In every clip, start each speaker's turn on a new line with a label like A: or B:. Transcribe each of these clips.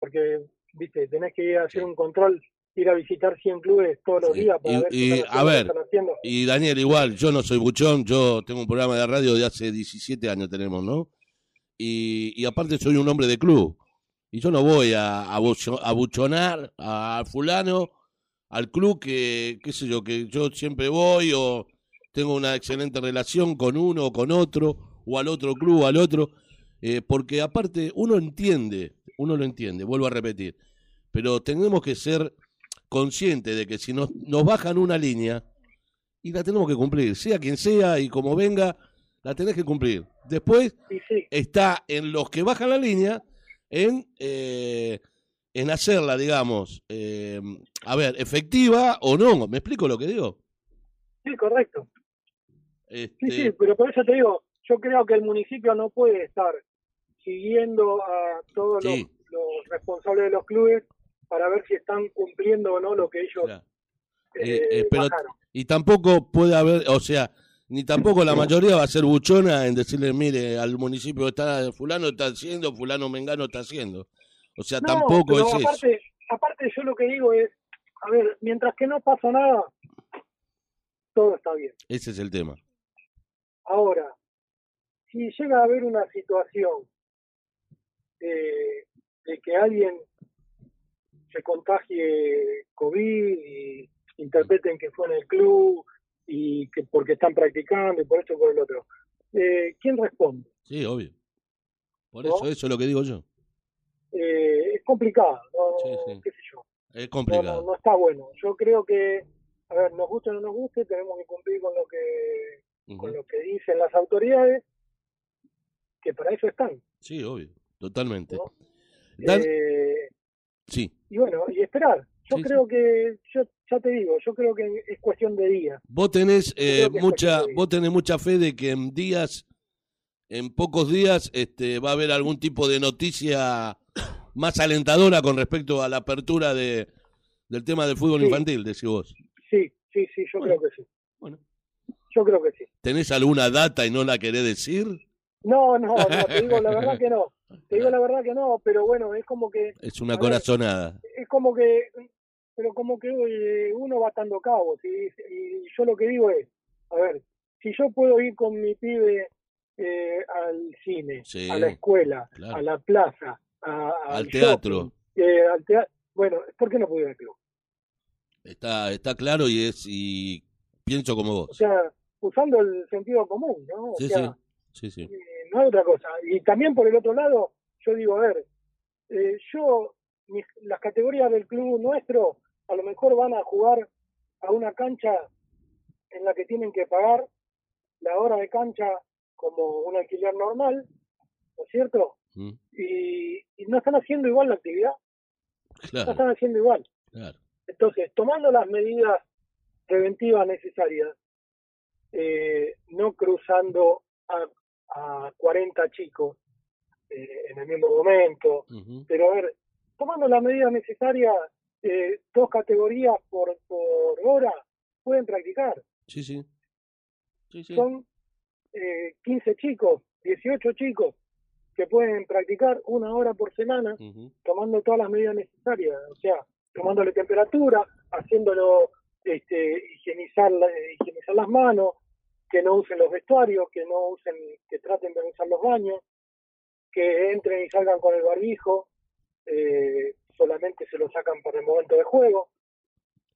A: porque, viste, tenés que ir a hacer un control, ir a visitar 100 clubes todos los
B: Sí.
A: días para
B: Y-
A: ver
B: y, a ver,
A: qué están haciendo.
B: Y Daniel, igual, yo no soy buchón, yo tengo un programa de radio de hace 17 años tenemos, ¿no? Y, y aparte soy un hombre de club. Y yo no voy a, a, bucho- a buchonar a fulano, al club que, qué sé yo, que yo siempre voy o tengo una excelente relación con uno o con otro, o al otro club, al otro, eh, porque aparte uno entiende, uno lo entiende, vuelvo a repetir, pero tenemos que ser conscientes de que si nos, nos bajan una línea, y la tenemos que cumplir, sea quien sea y como venga, la tenés que cumplir. Después
A: sí,
B: está en los que bajan la línea en, eh, en hacerla, digamos, eh, a ver, efectiva o no. ¿Me explico lo que digo?
A: sí, correcto.
B: Este,
A: Sí, sí, pero por eso te digo, yo creo que el municipio no puede estar siguiendo a todos
B: Sí.
A: los, los responsables de los clubes para ver si están cumpliendo o no lo que ellos
B: claro.
A: eh,
B: Eh, eh, pero-
A: bajaron.
B: Y tampoco puede haber, o sea, ni tampoco la mayoría va a ser buchona en decirle, mire, al municipio está fulano está haciendo, fulano mengano está haciendo. O sea,
A: No,
B: tampoco
A: pero
B: es eso.
A: aparte, aparte yo lo que digo es, a ver, mientras que no pasa nada, todo está bien.
B: Ese es el tema.
A: Ahora, si llega a haber una situación de, de que alguien se contagie COVID y interpreten que fue en el club y que porque están practicando y por esto y por el otro, eh, ¿quién responde?
B: Sí, obvio. Por
A: ¿No?
B: eso, eso es lo que digo yo.
A: Eh, es complicado, ¿no?
B: Sí, sí.
A: qué sé yo.
B: Es complicado.
A: no, no está bueno. Yo creo que, a ver, nos guste o no nos guste, tenemos que cumplir con lo que con lo que dicen las autoridades, que para eso están.
B: Sí, obvio. Totalmente.
A: ¿no?
B: Dan-
A: Eh,
B: sí.
A: y bueno, y esperar. Yo
B: Sí,
A: creo que, yo ya te digo, yo creo que es cuestión de días.
B: Vos tenés eh, mucha, vos tenés mucha fe de que en días, en pocos días, este, va a haber algún tipo de noticia más alentadora con respecto a la apertura de, del tema del fútbol
A: Sí.
B: infantil, decís vos.
A: Sí, sí, sí, yo
B: Bueno.
A: creo que sí.
B: Bueno.
A: Yo creo que sí.
B: ¿Tenés alguna data y no la querés decir?
A: No, no, no, te digo la verdad que no. Te digo la verdad que no, pero bueno, es como que,
B: Es una
A: ver.
B: corazonada.
A: es como que, pero como que eh, uno va atando cabos. Y, y yo lo que digo es, a ver, si yo puedo ir con mi pibe eh, al cine,
B: Sí,
A: a la escuela,
B: claro.
A: a la plaza, a-
B: Al teatro.
A: shopping, eh, al bueno, ¿por qué no puedo ir al club?
B: Está, está claro y es y pienso como
A: O
B: vos.
A: sea, usando el sentido común, ¿no? O
B: Sí,
A: sea,
B: sí, sí, sí.
A: eh, no hay otra cosa. Y también por el otro lado, yo digo, a ver, eh, yo, mis- las categorías del club nuestro, a lo mejor van a jugar a una cancha en la que tienen que pagar la hora de cancha como un alquiler normal, ¿no es cierto?
B: Mm,
A: Y, y no están haciendo igual la actividad, no están haciendo igual.
B: claro.
A: Entonces, tomando las medidas preventivas necesarias, eh, no cruzando a, a 40 chicos eh, en el mismo momento, pero a ver, tomando las medidas necesarias, eh, dos categorías por, por hora pueden practicar.
B: Sí, sí. Sí, sí.
A: Son eh, 15 chicos, 18 chicos que pueden practicar una hora por semana tomando todas las medidas necesarias, o sea, tomándole temperatura, haciéndolo este, higienizar, la- higienizar las manos, que no usen los vestuarios, que no usen, que traten de no usar los baños, que entren y salgan con el barbijo, eh, solamente se lo sacan para el momento de juego.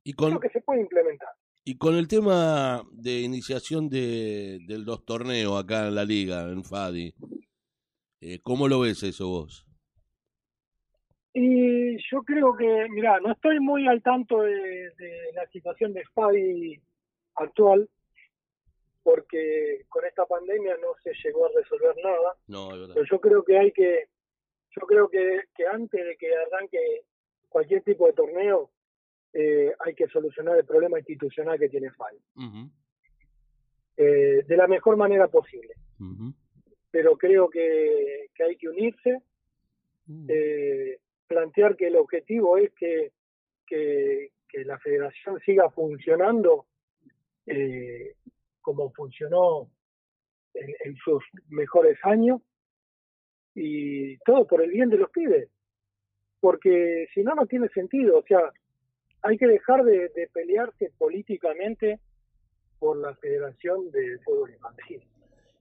B: Y con,
A: Creo que se puede implementar.
B: y con el tema de iniciación de, de los torneos acá en la liga, en Fadi, eh, ¿cómo lo ves eso vos?
A: Y yo creo que, mira, no estoy muy al tanto de, de la situación de Spadi actual, porque con esta pandemia no se llegó a resolver nada,
B: No,
A: pero yo creo que hay que, yo creo que, que antes de que arranque cualquier tipo de torneo, eh, hay que solucionar el problema institucional que tiene
B: Ujú,
A: eh, de la mejor manera posible. Pero creo que, que hay que unirse,
B: Mm.
A: eh, plantear que el objetivo es que, que, que la federación siga funcionando como funcionó en, en sus mejores años y todo por el bien de los pibes. porque si no, no tiene sentido. O sea, hay que dejar de, de pelearse políticamente por la Federación de Fútbol Infantil.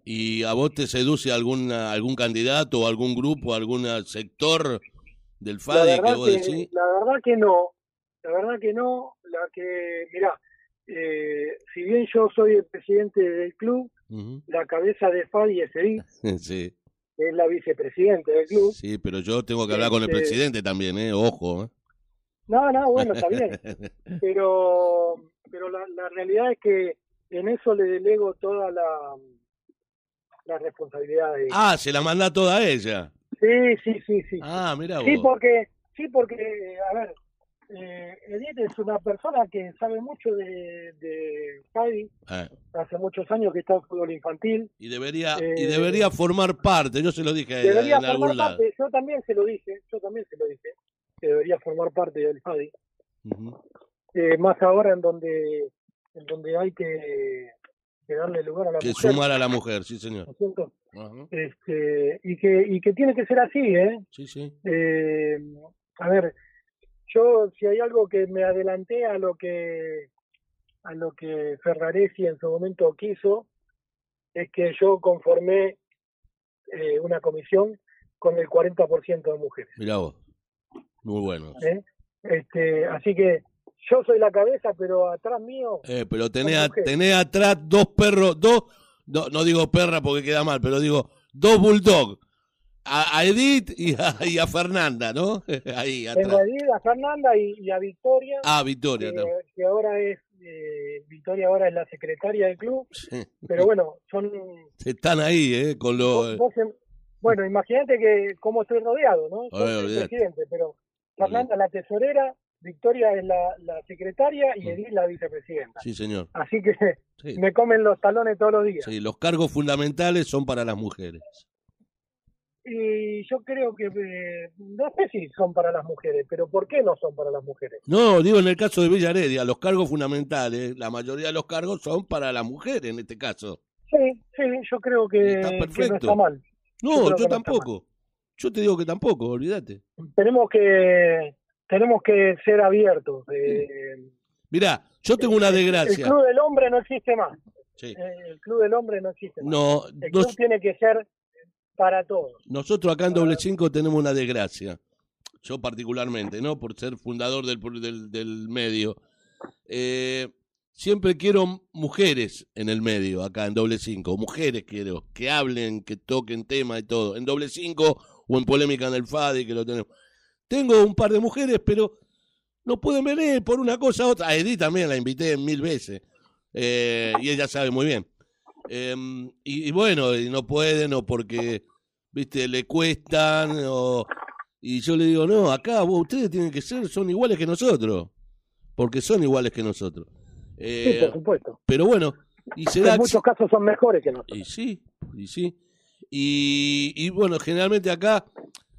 B: ¿Y a vos te seduce alguna, algún candidato o algún grupo, algún sector del FADI que vos
A: que,
B: decís?
A: la verdad que no, la verdad que no, la que, mirá, eh, si bien yo soy el presidente del club, la cabeza de FADI es Edith,
B: Sí,
A: es la vicepresidenta del club.
B: sí, pero yo tengo que hablar con el
A: Este-
B: presidente también, ¿eh? Ojo, ¿eh?
A: No, no, bueno, está bien, pero, pero la, la realidad es que en eso le delego toda la, la responsabilidad de
B: Ah, se la manda toda a ella.
A: Sí, sí, sí, sí.
B: Ah, mira.
A: Sí, porque, sí, porque, a ver, eh, Edith es una persona que sabe mucho de, de Javi,
B: Eh,
A: hace muchos años que está en fútbol infantil.
B: y debería y
A: Eh,
B: debería formar parte, yo se lo dije
A: Debería
B: en algún lado.
A: parte, yo también se lo dije, yo también se lo dije, que debería formar parte del Javi.
B: Ujú.
A: Eh, más ahora en donde, en donde hay que, que darle lugar a la
B: Que
A: mujer.
B: sumar a la mujer, sí, señor.
A: ¿no. Este, y, que, y que tiene que ser así, ¿eh?
B: Sí, sí.
A: Eh, a ver, yo si hay algo que me adelanté a lo que a lo que Ferraresi en su momento quiso es que yo conformé eh, una comisión con el 40% de mujeres.
B: Mirá vos. Muy bueno.
A: ¿eh? Este, así que yo soy la cabeza, pero atrás mío
B: Eh, pero tenés, a- tenés atrás dos perros, dos, no, no digo perra porque queda mal, pero digo dos bulldog. A, a Edith y a, y a Fernanda, ¿no? Ahí
A: tengo
B: atrás.
A: a Edith, a Fernanda y, y a Victoria,
B: Ah, Victoria. no.
A: que ahora es eh, Victoria ahora es la secretaria del club,
B: Sí.
A: pero bueno, son
B: Están ahí, ¿eh? Con los...
A: En- bueno, imagínate que cómo estoy rodeado, ¿no? El presidente, pero Fernanda la tesorera, Victoria es la, la secretaria y
B: Mm.
A: Edith la vicepresidenta.
B: Sí, señor.
A: Así que
B: Sí.
A: me comen los talones todos los días.
B: Sí, los cargos fundamentales son para las mujeres.
A: Y yo creo que, eh, no sé si son para las mujeres, pero ¿por qué no son para las mujeres?
B: No, digo en el caso de Villa Heredia, los cargos fundamentales, la mayoría de los cargos son para las mujeres en este caso.
A: Sí, sí, yo creo que,
B: Está
A: que no
B: perfecto.
A: está mal.
B: No, yo,
A: no
B: tampoco. Yo te digo que tampoco, olvídate.
A: Tenemos que tenemos que ser abiertos. eh,
B: Mirá, yo tengo una
A: el
B: desgracia.
A: club del hombre no existe más.
B: Sí.
A: Eh, el club del hombre no existe más.
B: No,
A: El club tiene que ser para todos.
B: nosotros acá en Doble Cinco tenemos una desgracia. Yo particularmente, ¿no? Por ser fundador del, del, del medio. Eh, siempre quiero mujeres en el medio, acá en Doble Cinco. Mujeres quiero, que hablen, que toquen tema y todo. En Doble Cinco o en Polémica en el FADI, que lo tenemos. Tengo un par de mujeres, pero no pueden venir por una cosa u otra. A Edith también la invité mil veces. Eh, y ella sabe muy bien. Eh, y, y bueno, y no pueden o porque, viste, le cuestan o... Y yo le digo, no, acá vos, ustedes tienen que ser, son iguales que nosotros. Porque son iguales que nosotros.
A: Sí,
B: Eh,
A: por supuesto.
B: pero bueno, y se da...
A: En muchos casos son mejores que nosotros.
B: Y sí, y sí. Y, y bueno, generalmente acá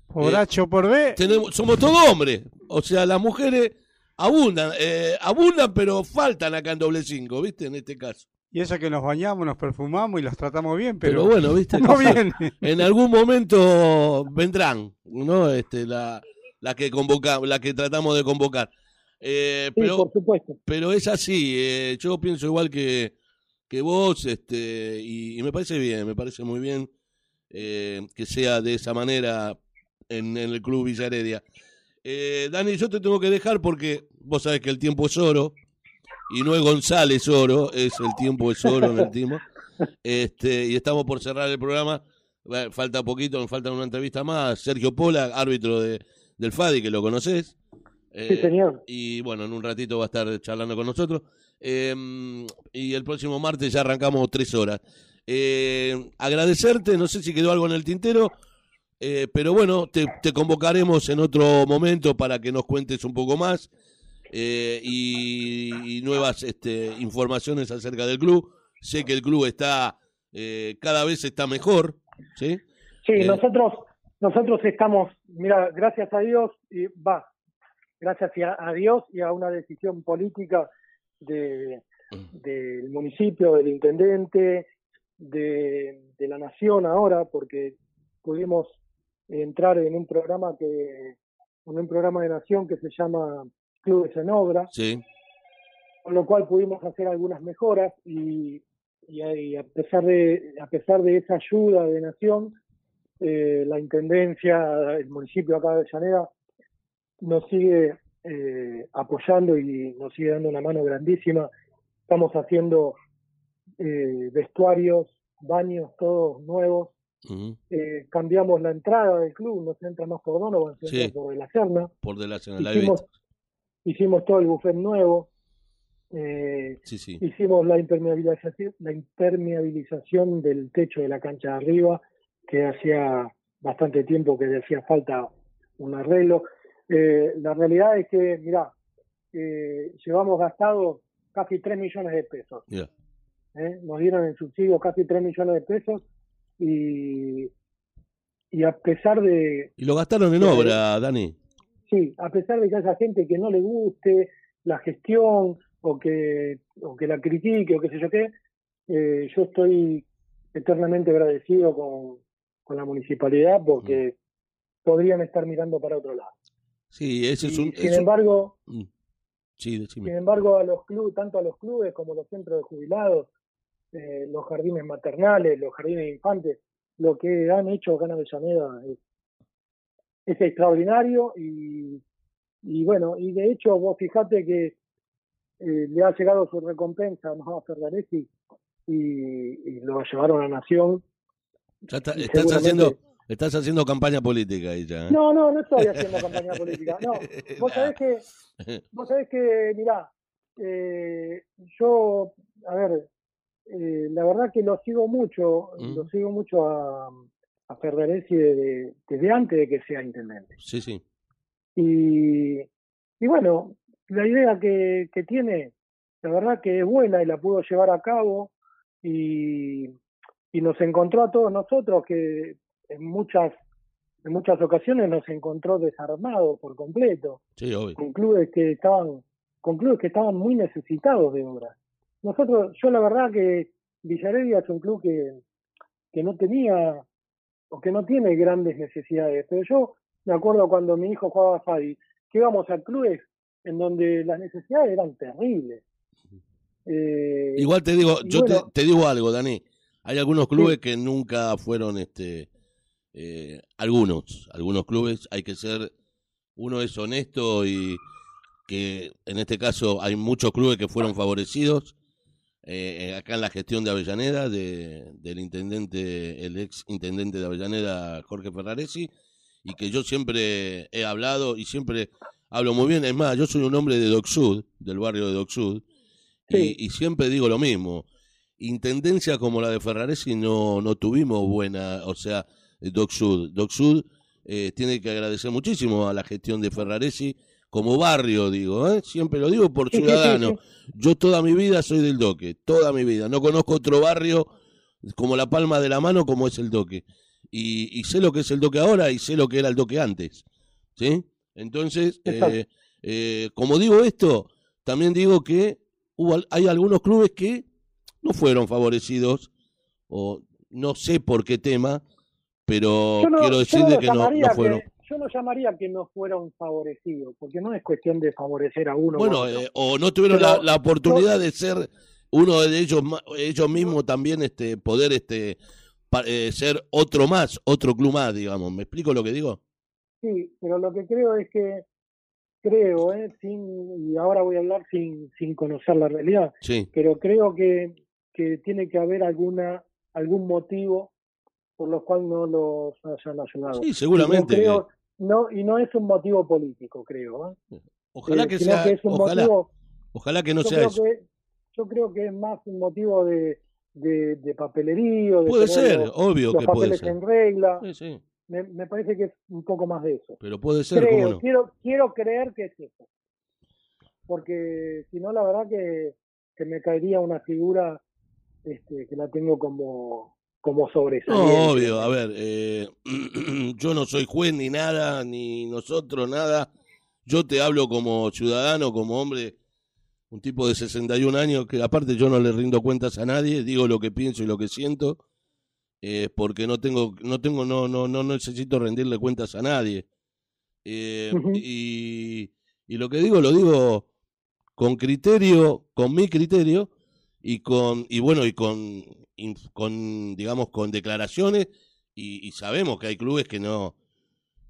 C: Por H o por B,
B: tenemos, somos todos hombres. O sea, las mujeres abundan, eh, abundan, pero faltan acá en doble cinco, ¿viste? En este caso.
C: Y eso que nos bañamos, nos perfumamos y los tratamos bien,
B: Pero,
C: pero,
B: bueno, ¿viste?
C: no bien.
B: En algún momento vendrán, ¿no? Este, la, la que convocamos, la que tratamos de convocar. Eh,
A: Sí,
B: pero,
A: por supuesto.
B: pero es así, eh, yo pienso igual que, que vos, este, y, y me parece bien, me parece muy bien eh, que sea de esa manera en, en el Club Villa Heredia. Eh, Dani, yo te tengo que dejar porque vos sabés que el tiempo es oro, y no es González oro, es el tiempo es oro en el timo. Este, y estamos por cerrar el programa. Falta poquito, nos falta una entrevista más. Sergio Pola, árbitro de, del FADI, que lo conoces.
A: Sí,
B: Eh,
A: señor.
B: y bueno, en un ratito va a estar charlando con nosotros. Eh, y el próximo martes ya arrancamos tres horas. Eh, agradecerte, no sé si quedó algo en el tintero, eh, pero bueno, te, te convocaremos en otro momento para que nos cuentes un poco más eh, y, y nuevas este, informaciones acerca del club. Sé que el club está, eh, cada vez está mejor, ¿sí?
A: Sí,
B: Eh,
A: nosotros nosotros estamos, mira, gracias a Dios, y va, gracias a, a Dios y a una decisión política de, del municipio, del intendente, de, de la nación ahora, porque pudimos entrar en un programa que, con un programa de nación que se llama Clubes en Obra,
B: Sí.
A: con lo cual pudimos hacer algunas mejoras y, y, y a pesar de a pesar de esa ayuda de nación, eh, la intendencia, el municipio acá de Avellaneda nos sigue eh, apoyando y nos sigue dando una mano grandísima. Estamos haciendo eh, vestuarios, baños todos nuevos. Eh, cambiamos la entrada del club, no se entra más por Donovan, se
B: Sí.
A: entra por la Serna.
B: Por de la la he
A: Hicimos,
B: visto.
A: Hicimos todo el buffet nuevo. Eh,
B: Sí, sí.
A: hicimos la impermeabilización, la impermeabilización del techo de la cancha de arriba, que hacía bastante tiempo que le hacía falta un arreglo. Eh, la realidad es que, mirá, eh, llevamos gastado casi 3 millones de pesos. ¿eh? Nos dieron en subsidio casi 3 millones de pesos y, y a pesar de,
B: Y lo gastaron en obra, Dani.
A: Sí, a pesar de que haya gente que no le guste la gestión o que, o que la critique o qué sé yo qué, eh, yo estoy eternamente agradecido con, con la municipalidad porque podrían estar mirando para otro lado.
B: Sí, ese es un.
A: sin
B: es
A: embargo,
B: Mm. Sí, decime.
A: sin embargo, a los clubes, tanto a los clubes como los centros de jubilados, eh, los jardines maternales, los jardines de infantes, lo que han hecho acá en Avellaneda es, es extraordinario y, y bueno, y de hecho vos fijate que eh, le ha llegado su recompensa a Mohamed Ferdaresi y, y lo llevaron a Nación.
B: Ya está- estás,
A: seguramente-
B: haciendo, estás haciendo campaña política ahí ya. ¿eh?
A: No, no, no estoy haciendo campaña política. No, vos sabés que, vos sabés que, mirá, eh, yo, a ver, eh, la verdad que lo sigo mucho,
B: Mm.
A: lo sigo mucho a, a Ferdaresi desde, desde antes de que sea intendente.
B: Sí, sí.
A: Y, y bueno, la idea que, que tiene, la verdad que es buena y la pudo llevar a cabo y, y nos encontró a todos nosotros que en muchas en muchas ocasiones nos encontró desarmados por completo
B: Sí, obvio.
A: con clubes que estaban con clubes que estaban muy necesitados de obras. Nosotros, yo la verdad que Villaredia es un club que, que no tenía o que no tiene grandes necesidades, pero yo me acuerdo cuando mi hijo jugaba a Fadi, que íbamos a clubes en donde las necesidades eran terribles. Eh,
B: Igual te digo, yo
A: bueno.
B: te, digo algo, Dani. Hay algunos clubes que nunca fueron, este, eh, algunos, algunos clubes hay que ser, uno es honesto y que en este caso hay muchos clubes que fueron favorecidos. Eh, acá en la gestión de Avellaneda, de, del intendente, el ex intendente de Avellaneda, Jorge Ferraresi, y que yo siempre he hablado y siempre hablo muy bien. Es más, yo soy un hombre de Doc Sud, del barrio de Doc Sud,
A: Sí.
B: y, y siempre digo lo mismo. Intendencia como la de Ferraresi no, no tuvimos buena, o sea, Doc Sud. Doc Sud eh, tiene que agradecer muchísimo a la gestión de Ferraresi como barrio, digo, ¿eh? siempre lo digo por ciudadano. Yo toda mi vida soy del Doque, toda mi vida. No conozco otro barrio como la palma de la mano como es el Doque. Y, y sé lo que es el Doque ahora y sé lo que era el Doque antes. ¿Sí? Entonces, eh, eh, como digo esto, también digo que hubo, hay algunos clubes que no fueron favorecidos, o no sé por qué tema, pero
A: no,
B: quiero
A: yo
B: decir
A: no
B: de
A: lo
B: que no, fueron.
A: que- yo no llamaría que no fueron favorecidos, porque no es cuestión de favorecer a uno.
B: Bueno, eh, o no tuvieron la, la oportunidad de ser uno de ellos ellos mismos también este poder este eh, ser otro más, otro club más, digamos. ¿Me explico lo que digo?
A: Sí, pero lo que creo es que, creo, ¿eh? sin, y ahora voy a hablar sin, sin conocer la realidad,
B: Sí,
A: pero creo que, que tiene que haber alguna algún motivo por los cual no los hayan ayudado.
B: sí, seguramente.
A: yo creo, no, y no es un motivo político, creo. ¿eh?
B: ojalá
A: Eh,
B: que sea,
A: que es un
B: ojalá,
A: motivo,
B: ojalá que no sea eso.
A: que yo creo que es más un motivo de, de, de papelerío, de
B: Puede ser,
A: los,
B: obvio
A: los
B: que puede
A: papeles
B: ser.
A: en regla.
B: Sí, sí,
A: Me, me parece que es un poco más de eso.
B: pero puede ser, ¿cómo
A: Creo,
B: no?
A: quiero, quiero creer que es eso. Porque si no, la verdad que, que me caería una figura este, que la tengo como, como sobresaliente.
B: No, obvio, a ver, eh, yo no soy juez ni nada, ni nosotros nada. Yo te hablo como ciudadano, como hombre, un tipo de 61 años, que aparte yo no le rindo cuentas a nadie, digo lo que pienso y lo que siento, eh, porque no tengo, no tengo, no, no, no necesito rendirle cuentas a nadie. Eh, y, y lo que digo, lo digo con criterio, con mi criterio, y con, y bueno, y con, con digamos, con declaraciones, y, y sabemos que hay clubes que no,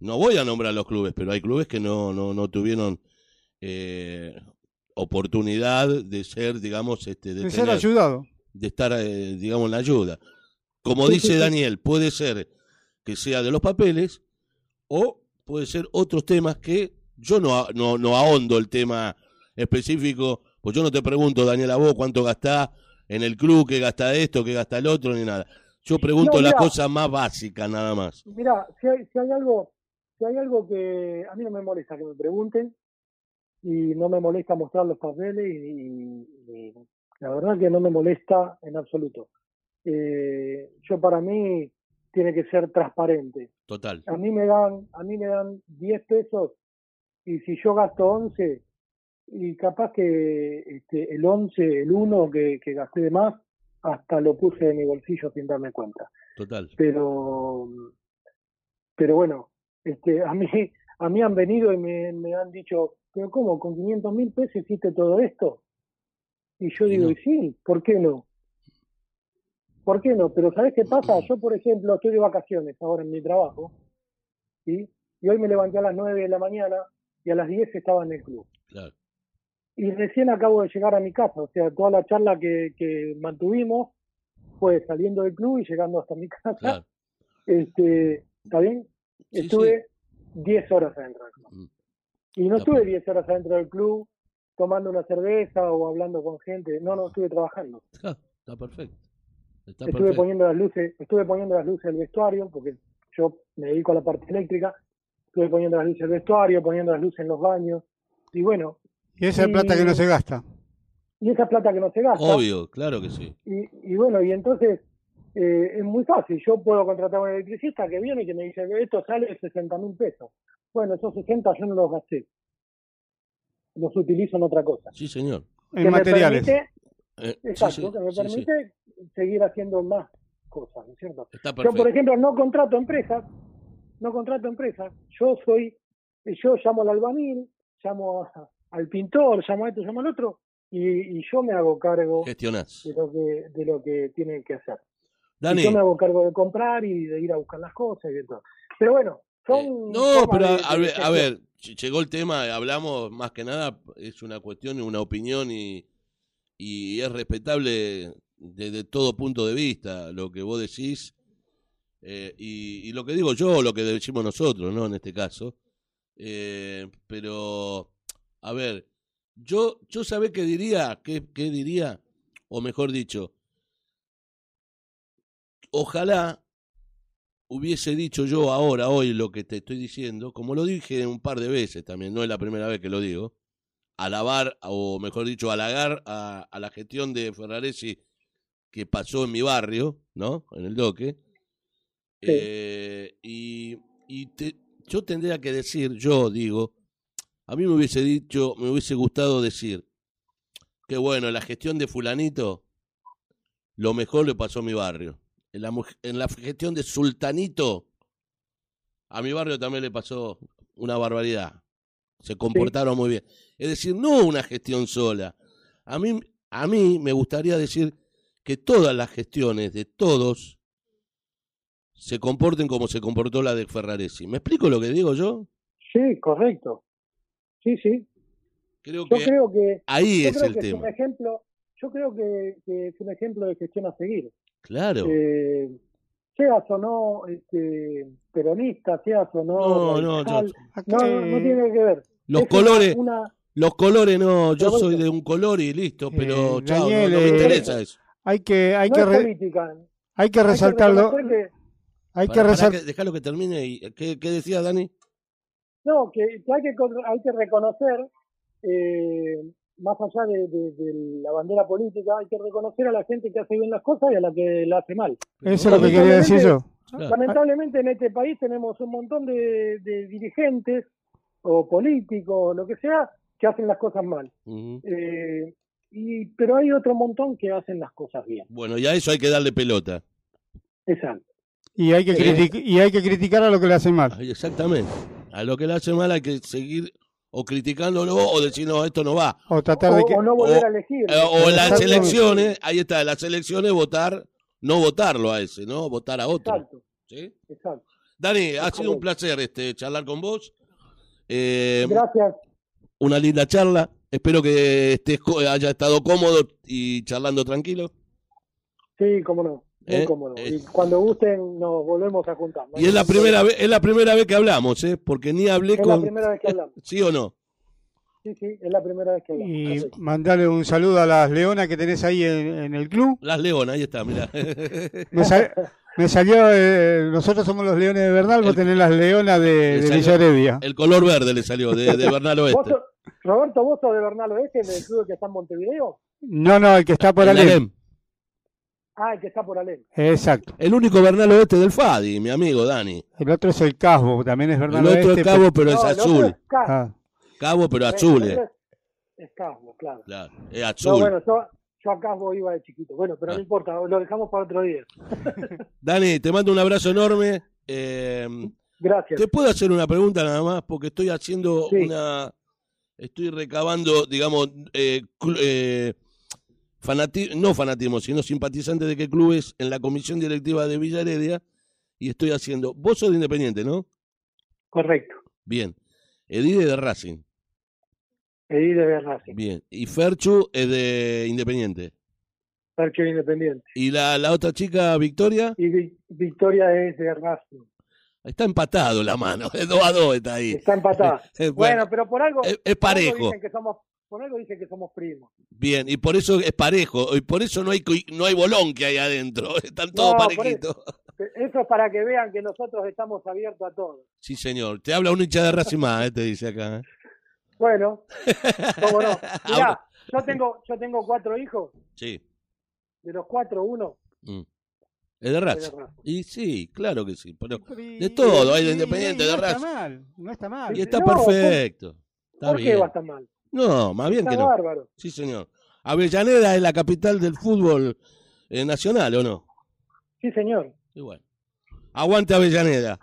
B: no voy a nombrar los clubes, pero hay clubes que no, no, no tuvieron eh, oportunidad de ser, digamos, este, de,
C: De ser ayudado.
B: de estar, eh, digamos, en la ayuda. Como
A: Sí,
B: dice
A: sí, sí.
B: Daniel, puede ser que sea de los papeles o puede ser otros temas que yo no, no, no ahondo el tema específico, pues yo no te pregunto, Daniel, a vos cuánto gastás en el club, qué gasta esto, qué gasta el otro, ni nada. Yo pregunto
A: No,
B: las
A: mirá.
B: cosas más básicas, nada más.
A: Mira, si hay, si hay algo, si hay algo que a mí no me molesta que me pregunten y no me molesta mostrar los papeles y, y- y la verdad que no me molesta en absoluto. Eh, yo para mí tiene que ser transparente.
B: Total.
A: A mí me dan, a mí me dan 10 pesos y si yo gasto 11 y capaz que este, el 11, el 1 que, que gasté de más, hasta lo puse en mi bolsillo sin darme cuenta
B: Total.
A: pero pero bueno este a mí a mí han venido y me, me han dicho pero cómo con 500 mil pesos hiciste todo esto y yo
B: Y
A: digo
B: no.
A: y sí por qué no por qué no pero sabes qué pasa yo por ejemplo estoy de vacaciones ahora en mi trabajo ¿sí? y hoy me levanté a las 9 de la mañana y a las 10 estaba en el club
B: Claro.
A: Y recién acabo de llegar a mi casa, o sea, toda la charla que, que mantuvimos fue saliendo del club y llegando hasta mi casa.
B: Claro.
A: Este, ¿Está bien?
B: Sí,
A: Estuve 10 horas adentro del club.
B: Mm.
A: Y no estuve
B: bien.
A: 10 horas adentro del club tomando una cerveza o hablando con gente. No, no, estuve trabajando.
B: Está, está perfecto. Está
A: Estuve
B: perfecto.
A: poniendo las luces, estuve poniendo las luces del vestuario, porque yo me dedico a la parte eléctrica. Estuve poniendo las luces del vestuario, poniendo las luces en los baños. Y bueno,
C: Y esa es
A: Y-
C: plata que no se gasta.
A: y esa plata que no se gasta.
B: Obvio, claro que sí.
A: Y, y bueno, y entonces eh, es muy fácil. Yo puedo contratar a un electricista que viene y que me dice, esto sale 60 mil pesos. Bueno, esos 60 yo no los gasté. Los utilizo en otra cosa.
B: Sí, señor.
C: En materiales.
A: me permite,
B: Eh, sí,
A: exacto,
B: sí,
A: que me
B: sí, sí.
A: permite seguir haciendo más cosas, ¿no es cierto?
B: Está
A: Yo, por ejemplo, no contrato empresas, no contrato empresas. Yo soy, yo llamo al albanil, llamo a- al pintor, llamo a esto, llamo al otro, y, y yo me hago cargo
B: Gestionás.
A: de lo que, de lo que tienen que hacer.
B: Dani,
A: Y yo me hago cargo de comprar y de ir a buscar las cosas y de todo. Pero bueno, son.
B: Eh, no, pero
A: de-
B: a, ver, a ver, ll- llegó el tema, hablamos más que nada, es una cuestión, una opinión y, y es respetable desde todo punto de vista lo que vos decís eh, y, y lo que digo yo, lo que decimos nosotros, ¿no? En este caso. Eh, pero, a ver, yo, yo sabés qué diría, qué, qué diría, o mejor dicho, ojalá hubiese dicho yo ahora, hoy, lo que te estoy diciendo, como lo dije un par de veces también, no es la primera vez que lo digo, alabar, o mejor dicho, halagar a, a la gestión de Ferraresi que pasó en mi barrio, ¿no? En el doque.
A: Sí.
B: Eh, y y te- yo tendría que decir, yo digo, a mí me hubiese dicho, me hubiese gustado decir, que bueno, la gestión de fulanito, lo mejor le pasó a mi barrio. En la, en la gestión de Sultanito, a mi barrio también le pasó una barbaridad. Se comportaron muy bien. Es decir, no una gestión sola. A mí, a mí me gustaría decir que todas las gestiones de todos se comporten como se comportó la de Ferraresi. ¿Me explico lo que digo yo?
A: Sí, correcto. Sí, sí.
B: Creo
A: Yo
B: que
A: creo que.
B: ahí
A: Yo
B: es
A: creo
B: el
A: que es un
B: tema.
A: ejemplo. Yo creo que, que es un ejemplo de gestión a seguir.
B: Claro.
A: Eh, seas o no este, peronista, seas o no.
B: No, no,
A: no, no, no tiene que ver.
B: Los
A: Es
B: colores,
A: Una,
B: los colores no, yo soy de un color y listo, pero
C: Eh,
B: chao, no-
C: Daniel,
B: no, me
C: eh,
B: interesa eso.
C: Hay que, hay
A: no
C: que,
A: es
C: re-
A: política.
C: hay que resaltarlo. Hay que
B: Pará, pará,
C: resaltar.
B: que- dejalo que termine. Y, ¿qué, ¿Qué decía Dani?
A: No, que, que hay, que, hay que reconocer, eh, más allá de, de- de la bandera política, hay que reconocer a la gente que hace bien las cosas y a la que la hace mal.
C: Eso es lo que quería decir yo.
A: Lamentablemente en este país tenemos un montón de, de dirigentes o políticos, o lo que sea, que hacen las cosas mal. Eh, y, pero hay otro montón que hacen las cosas bien.
B: Bueno, y a eso hay que darle pelota.
A: Exacto.
C: Y hay que,
A: Eh,
C: critic- y hay que criticar a lo que le hacen mal.
B: Exactamente. A lo que le hace mal hay que seguir o criticándolo o decir, no, esto no va.
C: O tratar de
A: O,
C: que.
A: o no volver
B: o-
A: a elegir.
B: Eh, o en las elecciones, ahí está, en las elecciones votar, no votarlo a ese, ¿no? Votar a otro.
A: Exacto,
B: ¿sí?
A: exacto.
B: Dani, ha sido un placer este charlar con vos. Eh,
A: Gracias.
B: una linda charla. Espero que estés co- haya estado cómodo y charlando tranquilo.
A: Sí, cómo no. Muy
B: Eh,
A: cómodo.
B: eh.
A: Y cuando gusten nos volvemos a juntar. No
B: Y es la primera vez, es la primera vez que hablamos, ¿eh? Porque ni hablé
A: Es la
B: con
A: primera vez que hablamos.
B: ¿Sí o no?
A: Sí, sí, es la primera vez que hablamos.
C: Y
A: Así.
C: mandarle un saludo a las leonas que tenés ahí en, en el club.
B: Las Leonas, ahí está, mira.
C: Me, sal- me salió, eh, nosotros somos los leones de Bernal, vos
B: El-
C: tenés las leonas de, de.
B: El color verde le salió de, de Bernal
A: ¿Vos
B: Oeste.
A: sos- Roberto, ¿vos sos de Bernal Oeste, del club que está en Montevideo?
C: No, no, el que está por.
B: Alem.
A: Ah, el que está por Alem.
C: Exacto.
B: El único Bernal Oeste del Fadi, mi amigo Dani.
C: El otro es el Casbo, también es
B: El
C: Bernal
B: otro
C: Oeste.
B: es Cabo, pero es
A: No, el otro
B: azul.
A: Es Casbo.
C: Ah,
B: Cabo, pero
A: El
B: azul.
A: otro
B: eh.
A: Es, es Casbo, claro.
B: Claro, es
A: No,
B: azul.
A: bueno, yo, yo a Casbo iba de chiquito. Bueno, pero
B: Ah.
A: no importa, lo dejamos para otro día.
B: Dani, te mando un abrazo enorme. Eh,
A: Gracias.
B: ¿Te puedo hacer una pregunta nada más? Porque estoy haciendo
A: Sí.
B: una. Estoy recabando, digamos, eh, cl- eh, fanati- no fanatismo, sino simpatizantes de qué clubes en la comisión directiva de Villa Heredia. Y estoy haciendo. Vos sos de Independiente, ¿no?
A: Correcto.
B: Bien. Edide de Racing.
A: Edí de Racing.
B: Bien. Y Ferchu es de Independiente.
A: Parque Independiente.
B: ¿Y la, la otra chica, Victoria?
A: Y Vi- Victoria es de Racing.
B: Está empatado la mano. Es 2 a 2 está ahí.
A: Está empatada.
B: Eh,
A: Bueno, pero por algo.
B: es, es parejo.
A: dicen que somos, por algo dicen que somos primos.
B: Bien, y por eso es parejo, y por eso no hay no hay bolón que hay adentro, están todos
A: No,
B: parejitos.
A: Eso es para que vean que nosotros estamos abiertos a todo.
B: Sí, señor. Te habla un hincha de Racing más, eh, te dice acá. eh.
A: Bueno, cómo no. Mirá, yo tengo, yo tengo cuatro hijos.
B: Sí.
A: De los cuatro, uno
B: mm. Es de. Racing. Y sí, claro que sí. Pero, De todo, hay de Independiente, de
C: no está
B: Racing.
C: mal, no está mal.
B: y está
A: No, ¿por-
B: perfecto. Está
A: ¿Por qué va a estar mal?
B: No, más bien
A: Está
B: que no.
A: bárbaro.
B: Sí, señor. Avellaneda es la capital del fútbol eh, nacional, ¿o no?
A: Sí, señor.
B: Bueno. Aguante Avellaneda.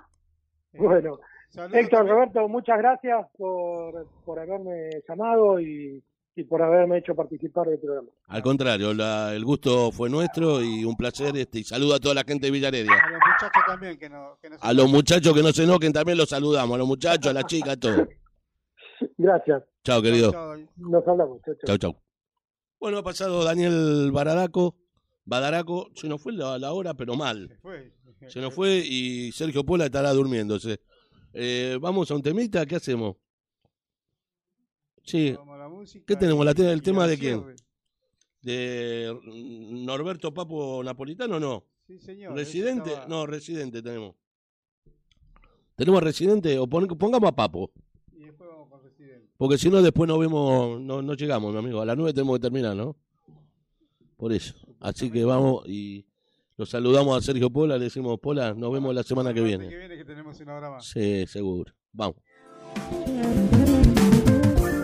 A: Bueno,
C: Saludos
A: Héctor, Roberto, muchas gracias por, por haberme llamado y, y por haberme hecho participar del programa.
B: Al contrario, la- el gusto fue nuestro y un placer. Este, y saludo a toda la gente de Villaredia.
C: A los muchachos también que no, que no se-
B: A los muchachos que no se enoquen también los saludamos. A los muchachos, a las chicas, a todos.
A: Gracias.
B: Chao, querido.
C: Chau, chau.
A: Nos hablamos. Chau, chau.
B: Chao, chao. Bueno, ha pasado Daniel Baradaco. Badaraco, se nos fue la, la hora, pero mal.
C: Se fue.
B: Se nos fue y Sergio Pola estará durmiéndose. Eh, Vamos a un temita, ¿qué hacemos? Sí,
C: música
B: ¿Qué tenemos? La
C: y-
B: te- el tema de quién? de Norberto Papo Napolitano, no.
C: Sí, señor.
B: Residente,
C: estaba-
B: no, residente tenemos. ¿Tenemos residente? O pon- pongamos a Papo.
C: Y después vamos con Residente.
B: Porque si no, después no vemos, no, no llegamos, mi amigo. A las nueve tenemos que terminar, ¿no? Por eso. Así que vamos y lo saludamos a Sergio Pola, le decimos, Pola, nos vemos la semana que
C: La
B: viene.
C: que viene que tenemos una hora más.
B: Sí, seguro. Vamos.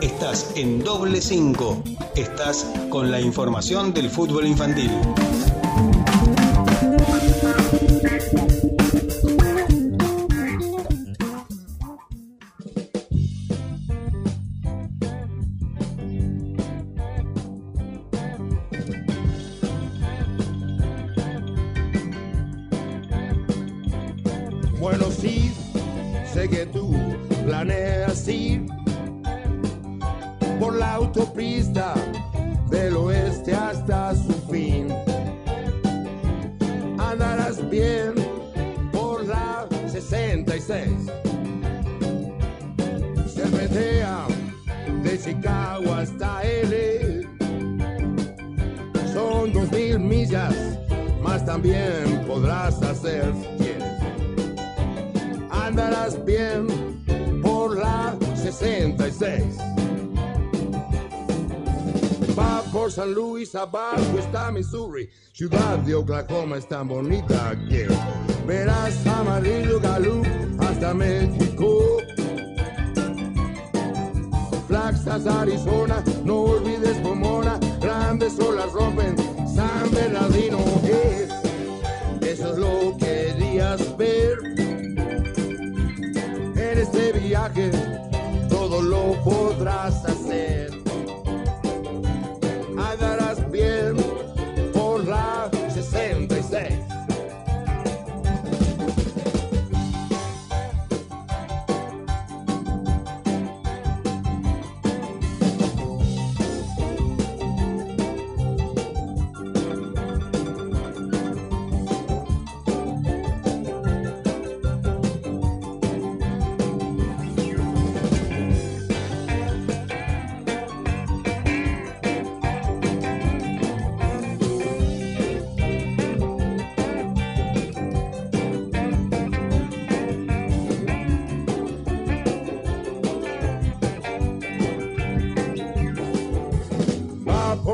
D: Estás en doble 5. Estás con la información del fútbol infantil.
E: También podrás hacer si andarás bien por la 66. Va por San Luis, abajo está Missouri, ciudad de Oklahoma es tan bonita que verás amarillo Gallup hasta México. Flaxas, Arizona, no olvides Pomona, grandes olas rompen, San Bernardino lo que querías ver en este viaje, todo lo podrás hacer.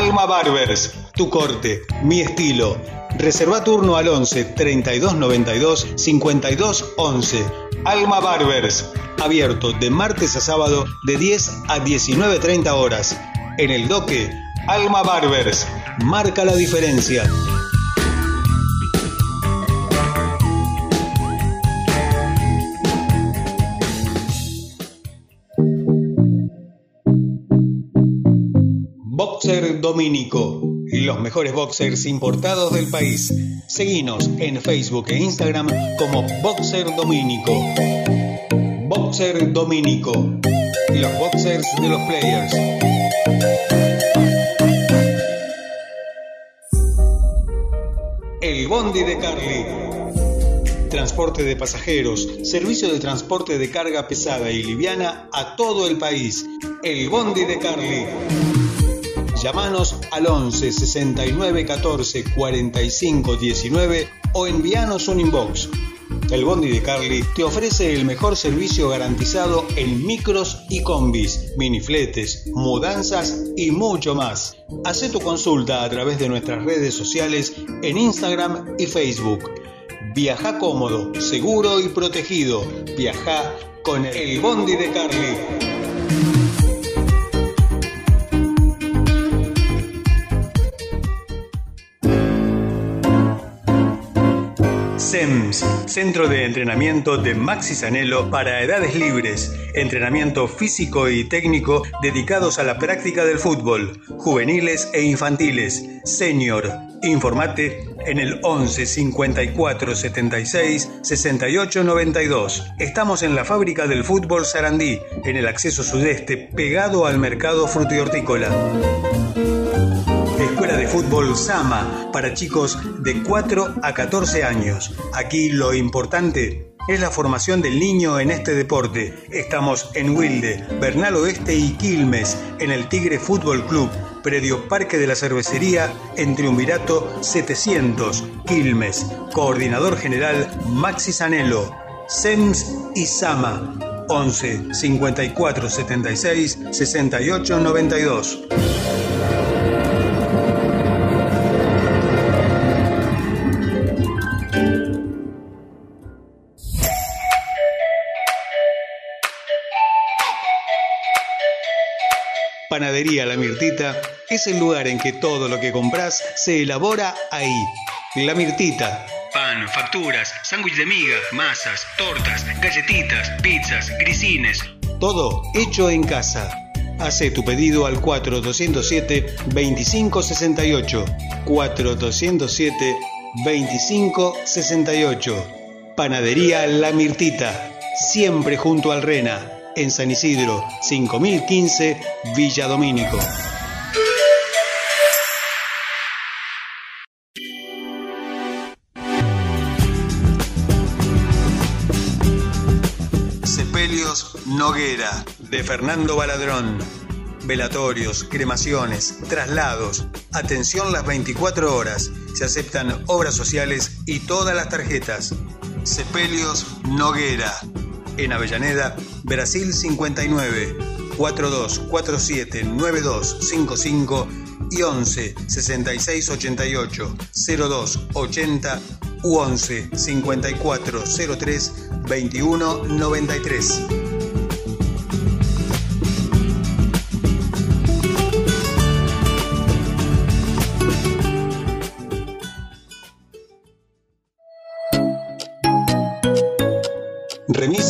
D: Alma Barbers, tu corte, mi estilo. Reserva turno al 11 32 92 52 11. Alma Barbers, abierto de martes a sábado de 10 a 19.30 horas. En el doque, Alma Barbers, marca la diferencia. Boxer Domínico, los mejores boxers importados del país. Seguinos en Facebook e Instagram como Boxer Domínico. Boxer Domínico, los boxers de los players. El Bondi de Carly. Transporte de pasajeros, servicio de transporte de carga pesada y liviana a todo el país. El Bondi de Carly. Llámanos al 11 69 14 45 19 o envíanos un inbox. El Bondi de Carly te ofrece el mejor servicio garantizado en micros y combis, minifletes, mudanzas y mucho más. Haz tu consulta a través de nuestras redes sociales en Instagram y Facebook. Viaja cómodo, seguro y protegido. Viaja con el Bondi de Carly. SEMS, Centro de Entrenamiento de Maxi Sanelo para edades libres, entrenamiento físico y técnico dedicados a la práctica del fútbol, juveniles e infantiles, senior. Informate en el 11 54 76 68 92. Estamos en la fábrica del fútbol Sarandí, en el acceso sudeste, pegado al mercado frutihortícola. Escuela de Fútbol Sama para chicos de 4 a 14 años. Aquí lo importante es la formación del niño en este deporte. Estamos en Wilde, Bernal Oeste y Quilmes, en el Tigre Fútbol Club, predio Parque de la Cervecería, en Triunvirato 700, Quilmes. Coordinador General Maxi Sanelo, SEMS y Sama. 11 54 76 68 92. Panadería La Mirtita es el lugar en que todo lo que compras se elabora ahí. La Mirtita. Pan, facturas, sándwich de miga, masas, tortas, galletitas, pizzas, grisines. Todo hecho en casa. Hace tu pedido al 4207-2568. 4207-2568. Panadería La Mirtita. siempre junto al Rena, en San Isidro, 5015, Villa Domínico. Sepelios Noguera, de Fernando Baladrón. Velatorios, cremaciones, traslados, atención las 24 horas. Se aceptan obras sociales y todas las tarjetas. Sepelios Noguera, en Avellaneda, Brasil 59, 4247 9255 y 11 66 88 02 80 u 11 54 03 21 93. Remis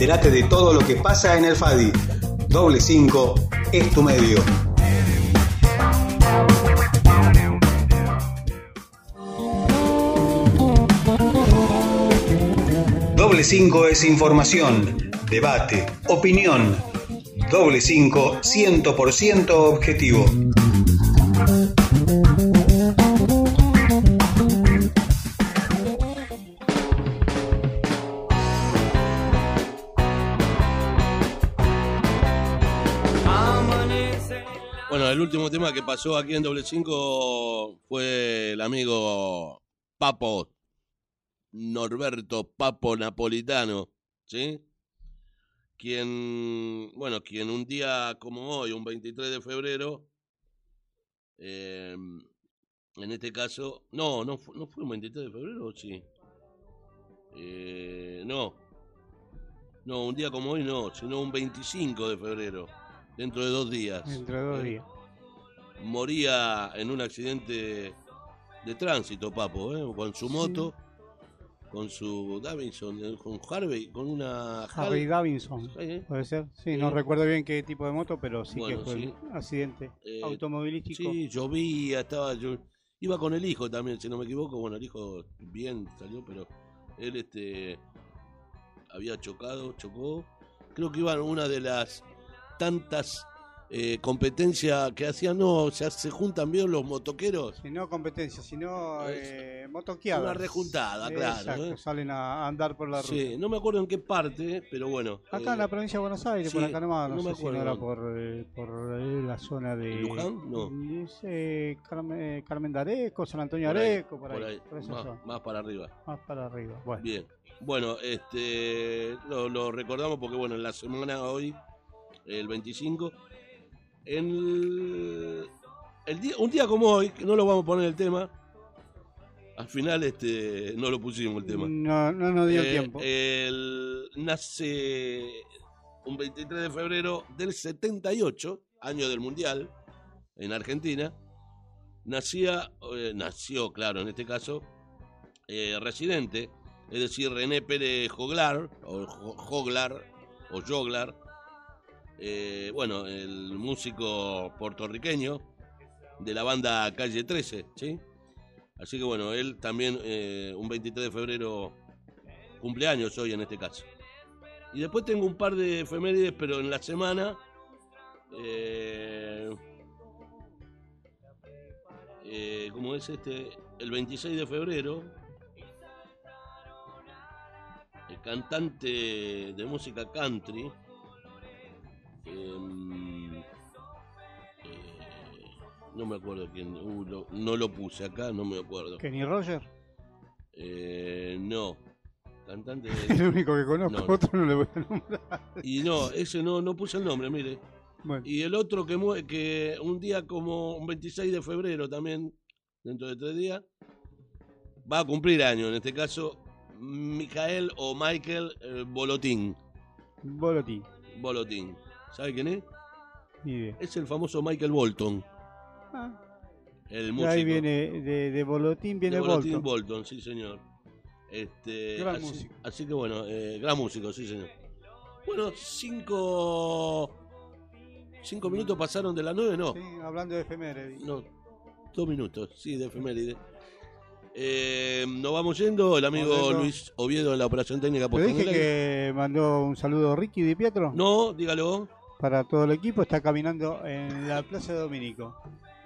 D: Entérate de todo lo que pasa en el FADI. Doble 5 es tu medio. Doble 5 es información, debate, opinión. Doble 5 100% objetivo.
B: Bueno, el último tema que pasó aquí en Doble 5 fue el amigo Papo Norberto Papo Napolitano, ¿sí? Quien, bueno, quien un día como hoy, un 23 de febrero, eh, en este caso, no, no, no fue un 23 de febrero, ¿o sí. Eh, no, no, un día como hoy no, sino un 25 de febrero, dentro de dos días.
C: Dentro de dos
B: ¿eh?
C: días.
B: moría en un accidente de tránsito, Papo, ¿eh? con su moto, con su Davidson, eh, con Harvey, con una
C: Harley Davidson,
B: Sí.
C: puede ser. Sí, no recuerdo bien qué tipo de moto, pero sí
B: Bueno,
C: que fue
B: sí.
C: un accidente automovilístico.
B: Sí, llovía, estaba yo iba con el hijo también, si no me equivoco, bueno, el hijo bien salió, pero él este había chocado, chocó. Creo que iba en una de las tantas eh, competencias que hacían, no, o sea, se juntan bien los motoqueros.
C: Si no competencia, sino eh, motoqueadas.
B: una rejuntada, claro,
C: Exacto,
B: ¿eh?
C: salen a andar por la ruta.
B: Sí, no me acuerdo en qué parte, pero bueno.
C: Acá
B: eh,
C: en la provincia de Buenos Aires, por acá nomás, no,
B: no me
C: sé si no
B: acuerdo
C: era por, eh, por la zona de...
B: ¿Luján? No.
C: Eh, Carmen, Carmen de Areco, San Antonio
B: por ahí,
C: Areco, por ahí, por
B: más, más para arriba.
C: más para arriba. Bueno,
B: Bien. Bueno, este lo, lo recordamos porque bueno, en la semana hoy, el 25, en el, el día, un día como hoy, que no lo vamos a poner el tema, al final este no lo pusimos el tema.
C: no, no nos dio
B: Eh,
C: tiempo.
B: el- nace un 23 de febrero del 78, año del Mundial, en Argentina. Nacía, eh, nació, claro, en este caso, eh, residente es decir, René Pérez Joglar, o Jo- Joglar, o Joglar, eh, bueno, el músico puertorriqueño de la banda Calle 13, ¿sí? Así que bueno, él también eh, un 23 de febrero cumpleaños hoy en este caso. Y después tengo un par de efemérides, pero en la semana. Eh, eh, ¿Cómo es este? El 26 de febrero. El cantante de música country. No me acuerdo quién. uh, lo- no lo puse acá, no me acuerdo.
C: Kenny Roger,
B: Eh, no. Cantante de-
C: el único que conozco,
B: No, no.
C: otro no le voy a nombrar.
B: Y no, ese no, no puse el nombre, mire.
C: Bueno,
B: Y el otro que, que un día como un 26 de febrero también, dentro de tres días, va a cumplir año, en este caso, Michael o Michael eh, Bolotín.
C: Bolotín,
B: Bolotín. ¿Sabe quién es?
C: ni idea.
B: Es el famoso Michael Bolton,
C: Ah,
B: el músico.
C: ahí viene, de, de Bolotín viene
B: de Bolotín
C: Bolton.
B: Bolton, sí señor. Este,
C: Gran
B: así,
C: músico.
B: así que bueno, eh, gran músico, sí señor. Bueno, cinco... Cinco minutos pasaron de las nueve, ¿no?
C: Sí, hablando de efemérides.
B: No, dos minutos, sí, de efeméride. Eh, nos vamos yendo, el amigo. Luis Oviedo en la operación técnica
C: Te dije que mandó un saludo Ricky Di Pietro
B: No, dígalo.
C: para todo el equipo. Está caminando en la Plaza de Dominico.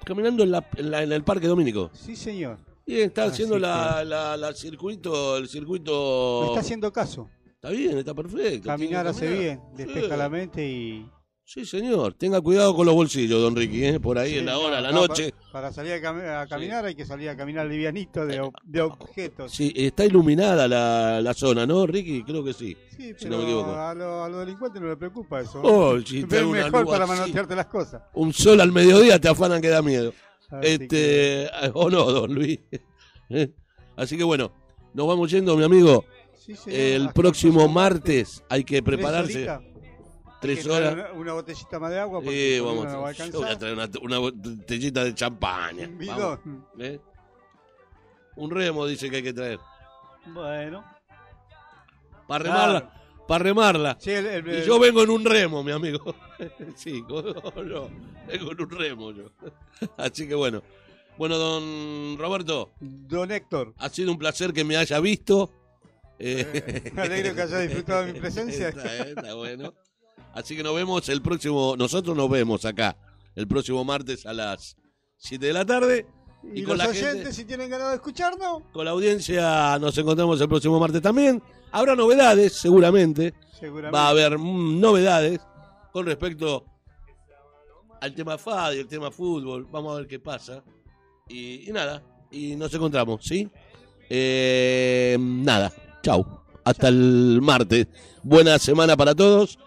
B: Caminando en, la- en la- en el Parque Dominico.
C: Sí, señor.
B: Y está
C: Así
B: haciendo la,
C: que-
B: la- la circuito, el
C: Me
B: circuito.
C: está haciendo caso.
B: Está bien, está perfecto.
C: Caminar hace bien, despeja
B: Sí.
C: la mente y...
B: Sí, señor. Tenga cuidado con los bolsillos, don Ricky, ¿eh? por ahí
C: Sí,
B: en la hora, la
C: no,
B: noche.
C: pa- Para, salir a, a caminar hay que salir a caminar livianito de, de objetos.
B: Sí, está iluminada la, la zona, ¿no, Ricky? Creo que sí.
C: Sí,
B: Si
C: pero
B: no me equivoco.
C: a los delincuentes no les preocupa eso.
B: Oh, si
C: es mejor para manotearte las cosas.
B: Un sol al mediodía te afanan que da miedo. Este, o no, don Luis. ¿Eh? Así que bueno, nos vamos yendo, mi amigo.
C: que- sí, señor,
B: El próximo martes hay que prepararse. Tres horas.
C: Una, una botellita más de agua porque
B: Sí, vamos.
C: no va a
B: Yo voy a traer una, una botellita de champaña.
C: Un bidón.
B: ¿eh? Un remo dice que hay que traer.
C: Bueno.
B: Para
C: Claro.
B: remarla. Para remarla.
C: Sí, el- el-
B: Y yo vengo en un remo, mi amigo. Sí, cómo no, vengo en un remo yo. Así que bueno. Bueno, don Roberto,
C: Don Héctor,
B: ha sido un placer que me haya visto. Eh,
C: me alegro que haya disfrutado de mi presencia.
B: Está, está bueno. Así que nos vemos el próximo, nosotros nos vemos acá el próximo martes a las 7 de la tarde.
C: Y,
B: Y con
C: los
B: la
C: oyentes,
B: gente-
C: si tienen ganas de escucharnos,
B: Con la audiencia nos encontramos el próximo martes también. Habrá novedades, seguramente.
C: seguramente.
B: Va a haber mm, novedades con respecto al tema FAD y el tema fútbol. Vamos a ver qué pasa. Y, y nada, y nos encontramos, ¿sí? Eh, nada, chau. Hasta el martes. Buena semana para todos.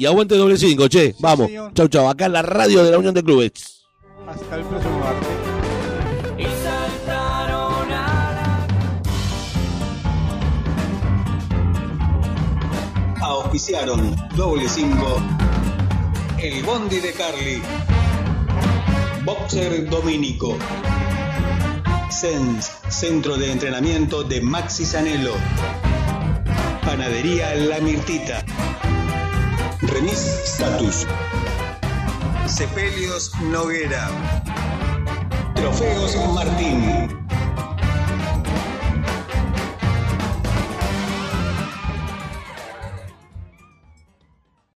B: Y aguante doble cinco, che. Vamos.
C: señor.
B: Chau, chau. Acá en la radio de la Unión de Clubes.
C: Hasta el próximo martes.
F: y saltaron a la
D: Auspiciaron Doble 5, El Bondi de Carly, Boxer Dominico, Sens, Centro de Entrenamiento de Maxi Sanelo, Panadería La Mirtita, Remis Status, Cepelios Noguera, Trofeos Martín.